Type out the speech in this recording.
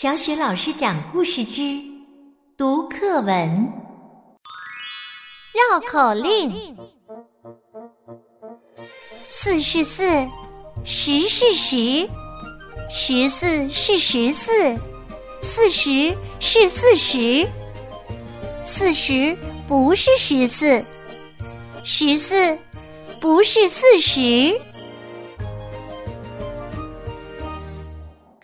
小雪老师讲故事之读课文：绕口令，四是四，十是十，十四是十四，四十是四十，四十不是十四，十四不是四十。